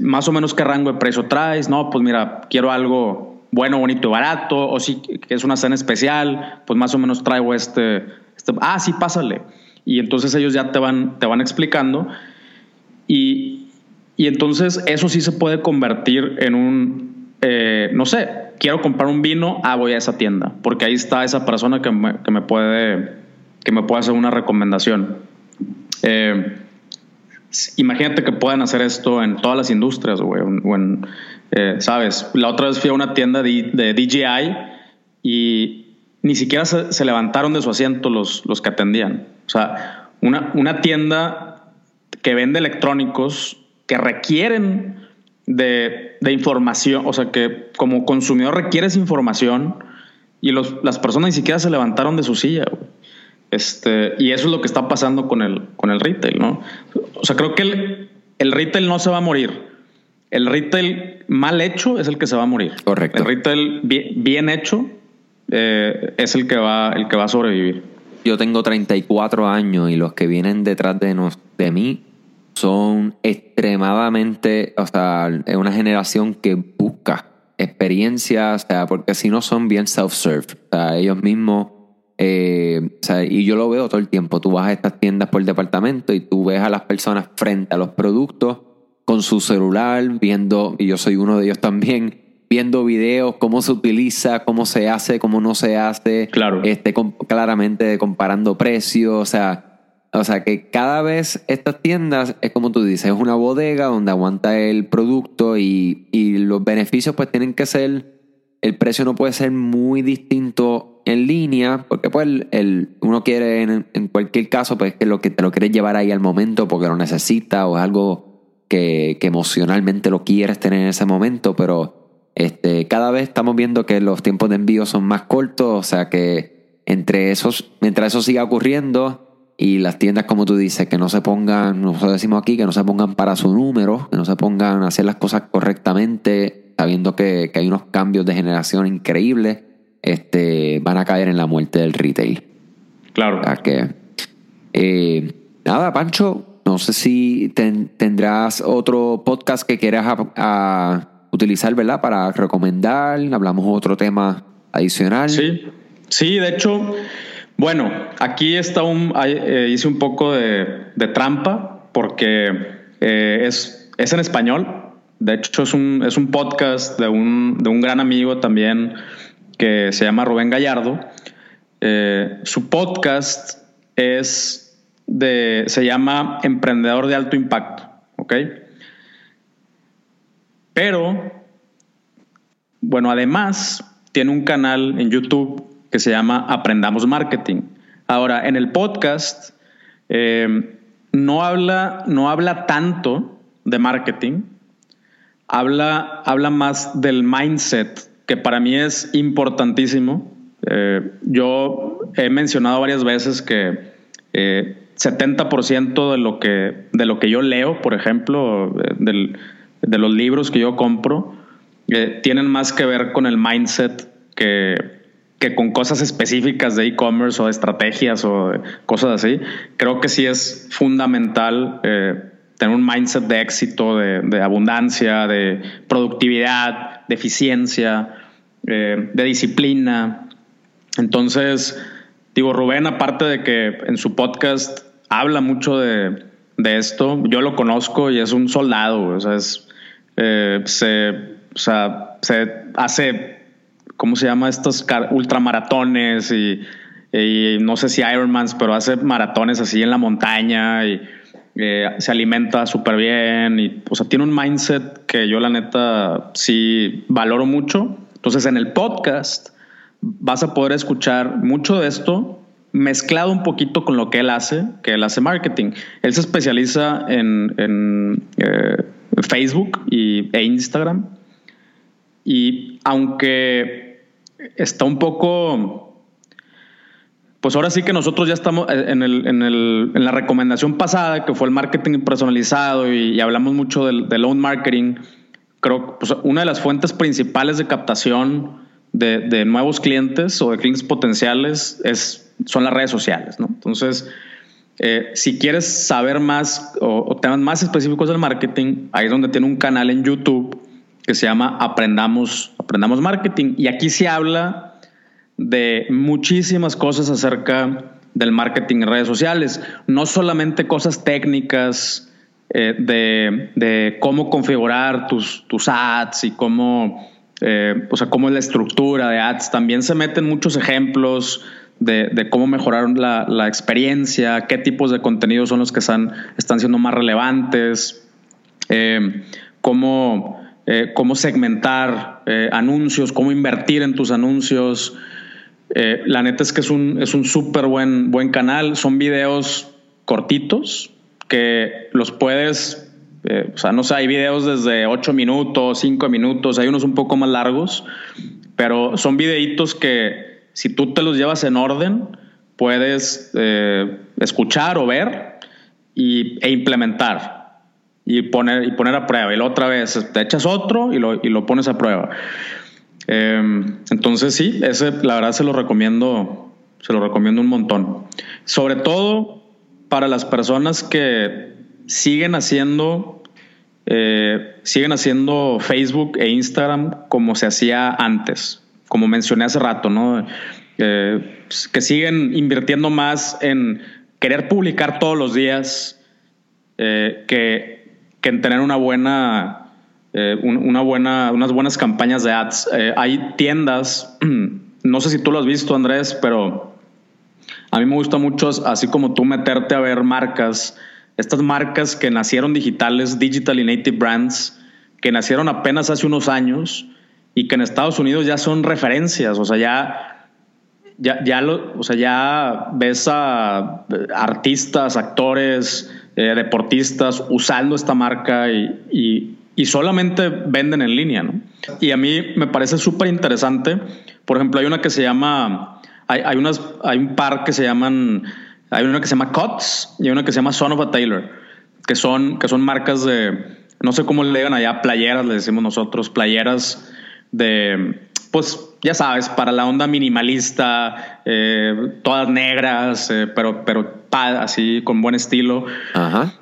más o menos qué rango de precio traes. No, pues mira, quiero algo bueno, bonito barato, o si es una cena especial, pues más o menos traigo este, este, ah, sí, pásale. y entonces ellos ya te van, te van explicando y, y entonces eso sí se puede convertir en un, eh, no sé, quiero comprar un vino, ah, voy a esa tienda, porque ahí está esa persona que me, que me puede, que me puede hacer una recomendación. Eh, imagínate que puedan hacer esto en todas las industrias, güey, o en, eh, ¿sabes? La otra vez fui a una tienda de, de DJI y ni siquiera se, levantaron de su asiento los, los que atendían. O sea, una, una tienda que vende electrónicos que requieren de, de, información, o sea, que como consumidor requieres información y los, las personas ni siquiera se levantaron de su silla. Este, y eso es lo que está pasando con el, con el retail, ¿no? O sea, creo que el, el retail no se va a morir. El retail mal hecho es el que se va a morir. Correcto. El retail bien, bien hecho eh, es el que, va, el que va a sobrevivir. Yo tengo 34 años y los que vienen detrás de, nos, de mí son extremadamente, o sea, es una generación que busca experiencia, o sea, porque si no son bien self-serve, o sea, ellos mismos, eh, o sea, y yo lo veo todo el tiempo, tú vas a estas tiendas por departamento y tú ves a las personas frente a los productos con su celular, viendo, y yo soy uno de ellos también, viendo videos, cómo se utiliza, cómo se hace, cómo no se hace. Claro. Este, claramente comparando precios. O sea, o sea que cada vez estas tiendas es como tú dices, es una bodega donde aguanta el producto y, y los beneficios pues tienen que ser, el precio no puede ser muy distinto en línea, porque pues el, uno quiere en, en, cualquier caso pues que lo que te lo quieres llevar ahí al momento porque lo necesita o es algo que, que emocionalmente lo quieres tener en ese momento, pero este, cada vez estamos viendo que los tiempos de envío son más cortos, o sea que entre esos, mientras eso siga ocurriendo y las tiendas, como tú dices, que no se pongan, nosotros decimos aquí, que no se pongan para su número, que no se pongan a hacer las cosas correctamente, sabiendo que, hay unos cambios de generación increíbles, este, van a caer en la muerte del retail. Claro. O sea que, eh, nada, Pancho, no sé si tendrás otro podcast que quieras utilizar, ¿verdad? Para recomendar, hablamos otro tema adicional. Sí, sí, de hecho, bueno, aquí está un, eh, hice un poco de, trampa porque eh, es, es en español. De hecho, es un, es un podcast de un, de un gran amigo también que se llama Rubén Gallardo. Eh, su podcast es de, se llama Emprendedor de Alto Impacto, ¿ok? Pero, bueno, además tiene un canal en YouTube que se llama Aprendamos Marketing. Ahora, en el podcast eh, no, habla, no habla tanto de marketing, habla, habla más del mindset, que para mí es importantísimo. Eh, yo he mencionado varias veces que eh, 70% de lo, que, de lo que yo leo, por ejemplo, del de los libros que yo compro eh, tienen más que ver con el mindset que, que con cosas específicas de e-commerce o de estrategias o cosas así. Creo que sí es fundamental eh, tener un mindset de éxito, de, abundancia, de productividad, de eficiencia, eh, de disciplina. Entonces, digo, Rubén, aparte de que en su podcast habla mucho de, de esto, yo lo conozco y es un soldado, o sea, es eh, se, o sea, se hace, ¿cómo se llama? Estos ultramaratones y, y no sé si Ironmans, pero hace maratones así en la montaña y eh, se alimenta súper bien y, o sea, tiene un mindset que yo la neta sí valoro mucho. Entonces en el podcast vas a poder escuchar mucho de esto mezclado un poquito con lo que él hace, que él hace marketing. Él se especializa en, en eh, Facebook y, e Instagram. Y aunque está un poco, pues ahora sí que nosotros ya estamos en, el, en, el, en la recomendación pasada, que fue el marketing personalizado y, hablamos mucho del, del, marketing, creo que pues, una de las fuentes principales de captación de, de, nuevos clientes o de clientes potenciales es, son las redes sociales, ¿no? Entonces, eh, si quieres saber más o, temas más específicos del marketing, ahí es donde tiene un canal en YouTube que se llama Aprendamos, Aprendamos Marketing. Y aquí se habla de muchísimas cosas acerca del marketing en redes sociales. No solamente cosas técnicas eh, de, cómo configurar tus, tus ads y cómo, eh, o sea, cómo es la estructura de ads. También se meten muchos ejemplos de, cómo mejorar la, experiencia, qué tipos de contenidos son los que están, están siendo más relevantes, eh, cómo, cómo segmentar anuncios, cómo invertir en tus anuncios. Eh, la neta es que es un es un súper buen, buen canal. Son videos cortitos que los puedes, eh, o sea, no sé, hay videos desde 8 minutos, 5 minutos, hay unos un poco más largos, pero son videitos que si tú te los llevas en orden, puedes eh, escuchar o ver y, e implementar y poner, y poner a prueba. Y la otra vez te echas otro y lo, y lo pones a prueba. Em, entonces sí, ese la verdad se lo recomiendo, se lo recomiendo un montón. Sobre todo para las personas que siguen haciendo, eh, siguen haciendo Facebook e Instagram como se hacía antes, como mencioné hace rato, ¿no? Eh, que siguen invirtiendo más en querer publicar todos los días eh, que, que en tener una buena eh, una buena, unas buenas campañas de ads. Hay tiendas, no sé si tú lo has visto, Andrés, pero a mí me gusta mucho, así como tú, meterte a ver marcas, estas marcas que nacieron digitales, digital y native brands, que nacieron apenas hace unos años y que en Estados Unidos ya son referencias, o sea, ya ya, ya, lo, o sea, ya ves a artistas, actores, eh, deportistas usando esta marca y, y solamente venden en línea, ¿no? Y a mí me parece súper interesante. Por ejemplo, hay una que se llama, hay, hay, unas, hay un par que se llaman, hay una que se llama Cuts y hay una que se llama Son of a Taylor, que son, que son marcas de, no sé cómo le digan allá, playeras, le decimos nosotros, playeras de, pues ya sabes, para la onda minimalista, eh, todas negras, eh, pero, pero así con buen estilo. Ajá.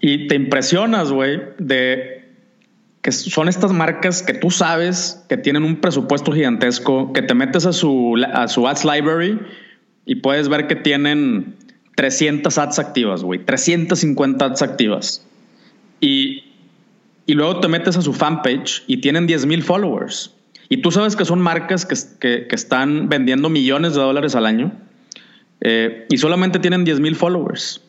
Y te impresionas, güey, de que son estas marcas que tú sabes que tienen un presupuesto gigantesco, que te metes a su, a su ads library y puedes ver que tienen 300 ads activas, güey, 350 ads activas. Y, y, luego te metes a su fanpage y tienen 10 mil followers. Y tú sabes que son marcas que, que, que están vendiendo millones de dólares al año eh, y solamente tienen 10 mil followers.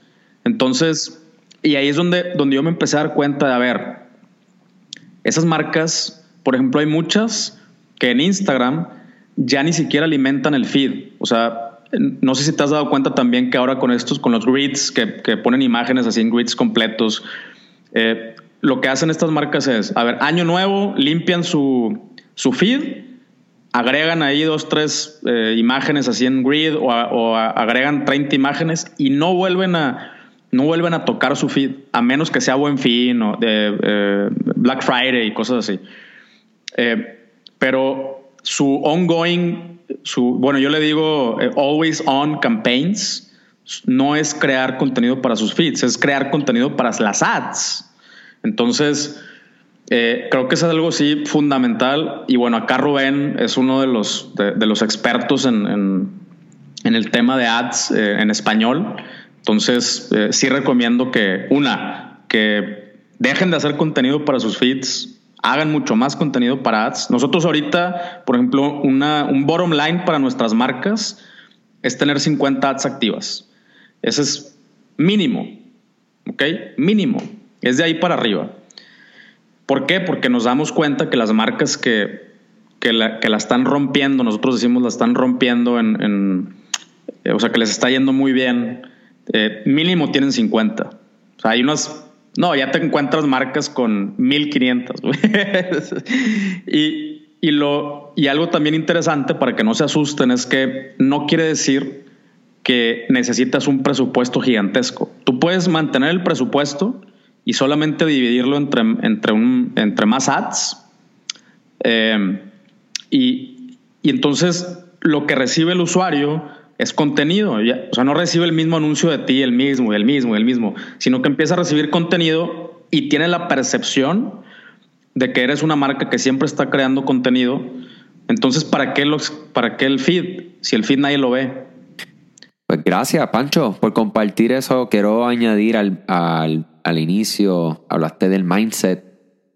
Entonces, y ahí es donde, donde yo me empecé a dar cuenta de, a ver, esas marcas, por ejemplo, hay muchas que en Instagram ya ni siquiera alimentan el feed. O sea, no sé si te has dado cuenta también que ahora con estos, con los grids, que, ponen imágenes así en grids completos, eh, lo que hacen estas marcas es, a ver, año nuevo, limpian su, su feed, agregan ahí dos, tres eh, imágenes así en grid o, agregan 30 imágenes y no vuelven a, no vuelven a tocar su feed, a menos que sea buen fin o eh, Black Friday y cosas así. Eh, pero su ongoing, bueno, yo le digo always on campaigns, no es crear contenido para sus feeds, es crear contenido para las ads. Entonces, creo que es algo sí fundamental. Y bueno, acá Rubén es uno de los, de, los expertos en, en, el tema de ads en español. Entonces, eh, sí recomiendo que, una, que dejen de hacer contenido para sus feeds, hagan mucho más contenido para ads. Nosotros ahorita, por ejemplo, una, un bottom line para nuestras marcas es tener 50 ads activas. Ese es mínimo, ¿ok? Mínimo. Es de ahí para arriba. ¿Por qué? Porque nos damos cuenta que las marcas que, que, la, que la están rompiendo, nosotros decimos la están rompiendo en, en, o sea, que les está yendo muy bien eh, mínimo tienen 50. O sea, hay unos, no, ya te encuentras marcas con 1500. y, y, lo, y algo también interesante para que no se asusten es que no quiere decir que necesitas un presupuesto gigantesco. Tú puedes mantener el presupuesto y solamente dividirlo entre, entre, un, entre más ads. Eh, y, y entonces lo que recibe el usuario es contenido. o sea, no recibe el mismo anuncio de ti, el mismo, el mismo, el mismo, sino que empieza a recibir contenido y tiene la percepción de que eres una marca que siempre está creando contenido. Entonces, ¿para qué, los, para qué el feed? Si el feed nadie lo ve. Pues gracias, Pancho, por compartir eso. Quiero añadir al, al, al inicio, hablaste del mindset,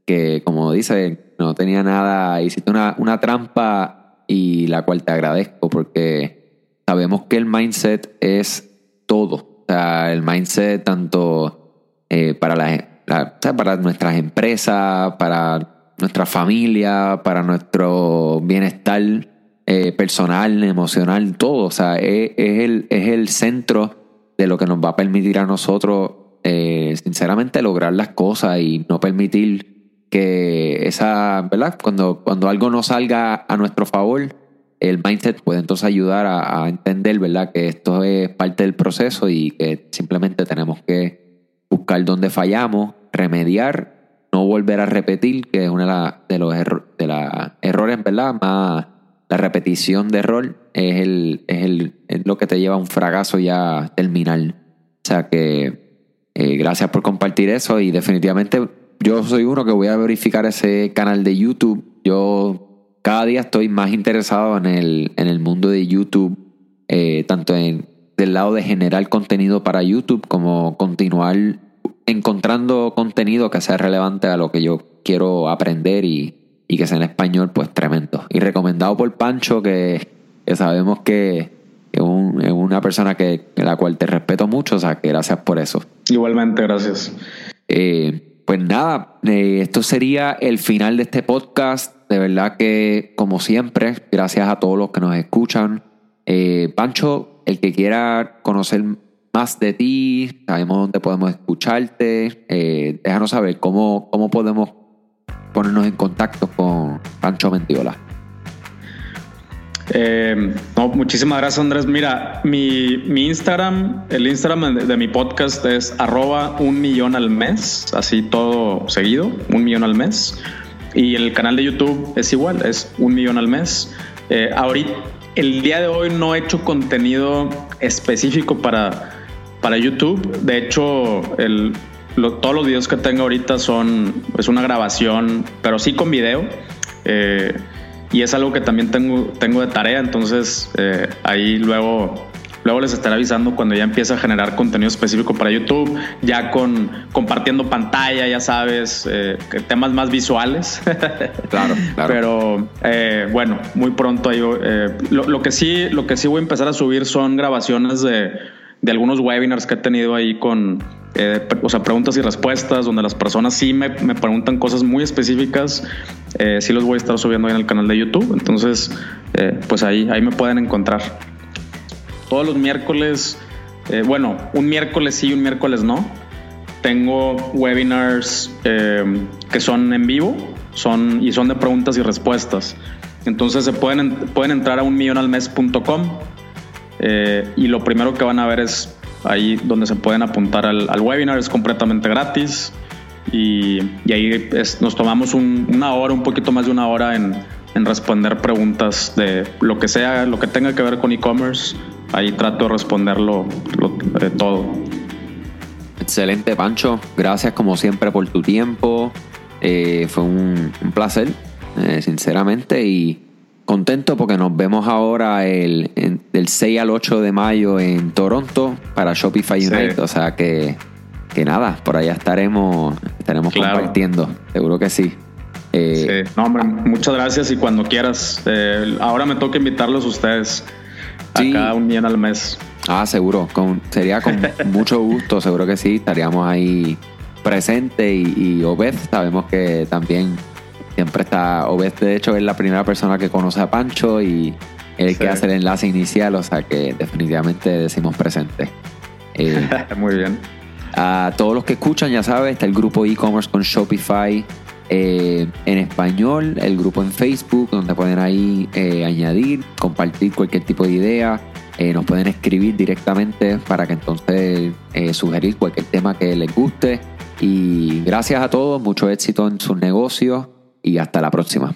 que como dice, no tenía nada, hiciste una, una trampa y la cual te agradezco porque sabemos que el mindset es todo. O sea, el mindset tanto eh, para, la, para nuestras empresas, para nuestra familia, para nuestro bienestar eh, personal, emocional, todo. O sea, es, el, es el centro de lo que nos va a permitir a nosotros, eh, sinceramente, lograr las cosas y no permitir que esa, ¿verdad? Cuando, cuando algo no salga a nuestro favor, el mindset puede entonces ayudar a, entender, ¿verdad? Que esto es parte del proceso y que simplemente tenemos que buscar dónde fallamos, remediar, no volver a repetir, que es uno de, los de los errores, ¿verdad? Más la repetición de error es, el, es, el, es lo que te lleva a un fracaso ya terminal. O sea que eh, gracias por compartir eso y definitivamente yo soy uno que voy a verificar ese canal de YouTube. Yo cada día estoy más interesado en el, en el mundo de YouTube, eh, tanto en, del lado de generar contenido para YouTube como continuar encontrando contenido que sea relevante a lo que yo quiero aprender y, y que sea en español, pues tremendo. Y recomendado por Pancho, que, sabemos que es, una persona que, la cual te respeto mucho, o sea, que gracias por eso. Igualmente, gracias. Eh, pues nada, eh, esto sería el final de este podcast. De verdad que, como siempre, gracias a todos los que nos escuchan. Eh, Pancho, el que quiera conocer más de ti, sabemos dónde podemos escucharte. déjanos saber cómo, cómo podemos ponernos en contacto con Pancho Mentiola. Eh, no, muchísimas gracias Andrés. Mira, mi, mi Instagram, el Instagram de, mi podcast es arroba un millón al mes, así todo seguido, un millón al mes. Y el canal de YouTube es igual, es un millón al mes. Eh, ahorita, el día de hoy no he hecho contenido específico para, para YouTube. De hecho, todos los videos que tengo ahorita son es una grabación, pero sí con video. Eh, y es algo que también tengo, tengo de tarea, entonces eh, ahí luego, luego les estaré avisando cuando ya empiece a generar contenido específico para YouTube, ya con compartiendo pantalla, ya sabes, eh, temas más visuales. claro, claro. Pero bueno, muy pronto ahí, lo, lo, que sí, lo que sí voy a empezar a subir son grabaciones de, de algunos webinars que he tenido ahí con eh, o sea, preguntas y respuestas, donde las personas sí me, me preguntan cosas muy específicas. Eh, sí los voy a estar subiendo ahí en el canal de YouTube. Entonces, eh, pues ahí, ahí me pueden encontrar. Todos los miércoles, eh, bueno, un miércoles sí, un miércoles no. Tengo webinars que son en vivo son, y son de preguntas y respuestas. Entonces se pueden, pueden entrar a unmillonalmes.com y lo primero que van a ver es ahí donde se pueden apuntar al, webinar, es completamente gratis y, ahí nos tomamos una hora, un poquito más de una hora en, responder preguntas de lo que sea, lo que tenga que ver con e-commerce. Ahí trato de responderlo de todo. Excelente, Pancho. Gracias como siempre por tu tiempo. Eh, fue un, placer, eh, sinceramente, y contento porque nos vemos ahora el, del 6 al 8 de mayo en Toronto para Shopify Unite. O sea que, que nada, por allá estaremos, estaremos compartiendo. Seguro que sí. Eh, sí. No, hombre, muchas gracias y cuando quieras. Eh, ahora me toca invitarlos a ustedes acá un día al mes. Ah, seguro. Con, sería con mucho gusto, seguro que sí. Estaríamos ahí presentes y, y Obed sabemos que también siempre está, Obed de hecho es la primera persona que conoce a Pancho y el que hace el enlace inicial, o sea que definitivamente decimos presente. Eh, Muy bien. A todos los que escuchan, ya sabes, está el grupo e-commerce con Shopify eh, en español, el grupo en Facebook, donde pueden ahí eh, añadir, compartir cualquier tipo de idea. nos pueden escribir directamente para que entonces sugerir cualquier tema que les guste. Y gracias a todos, mucho éxito en sus negocios y hasta la próxima.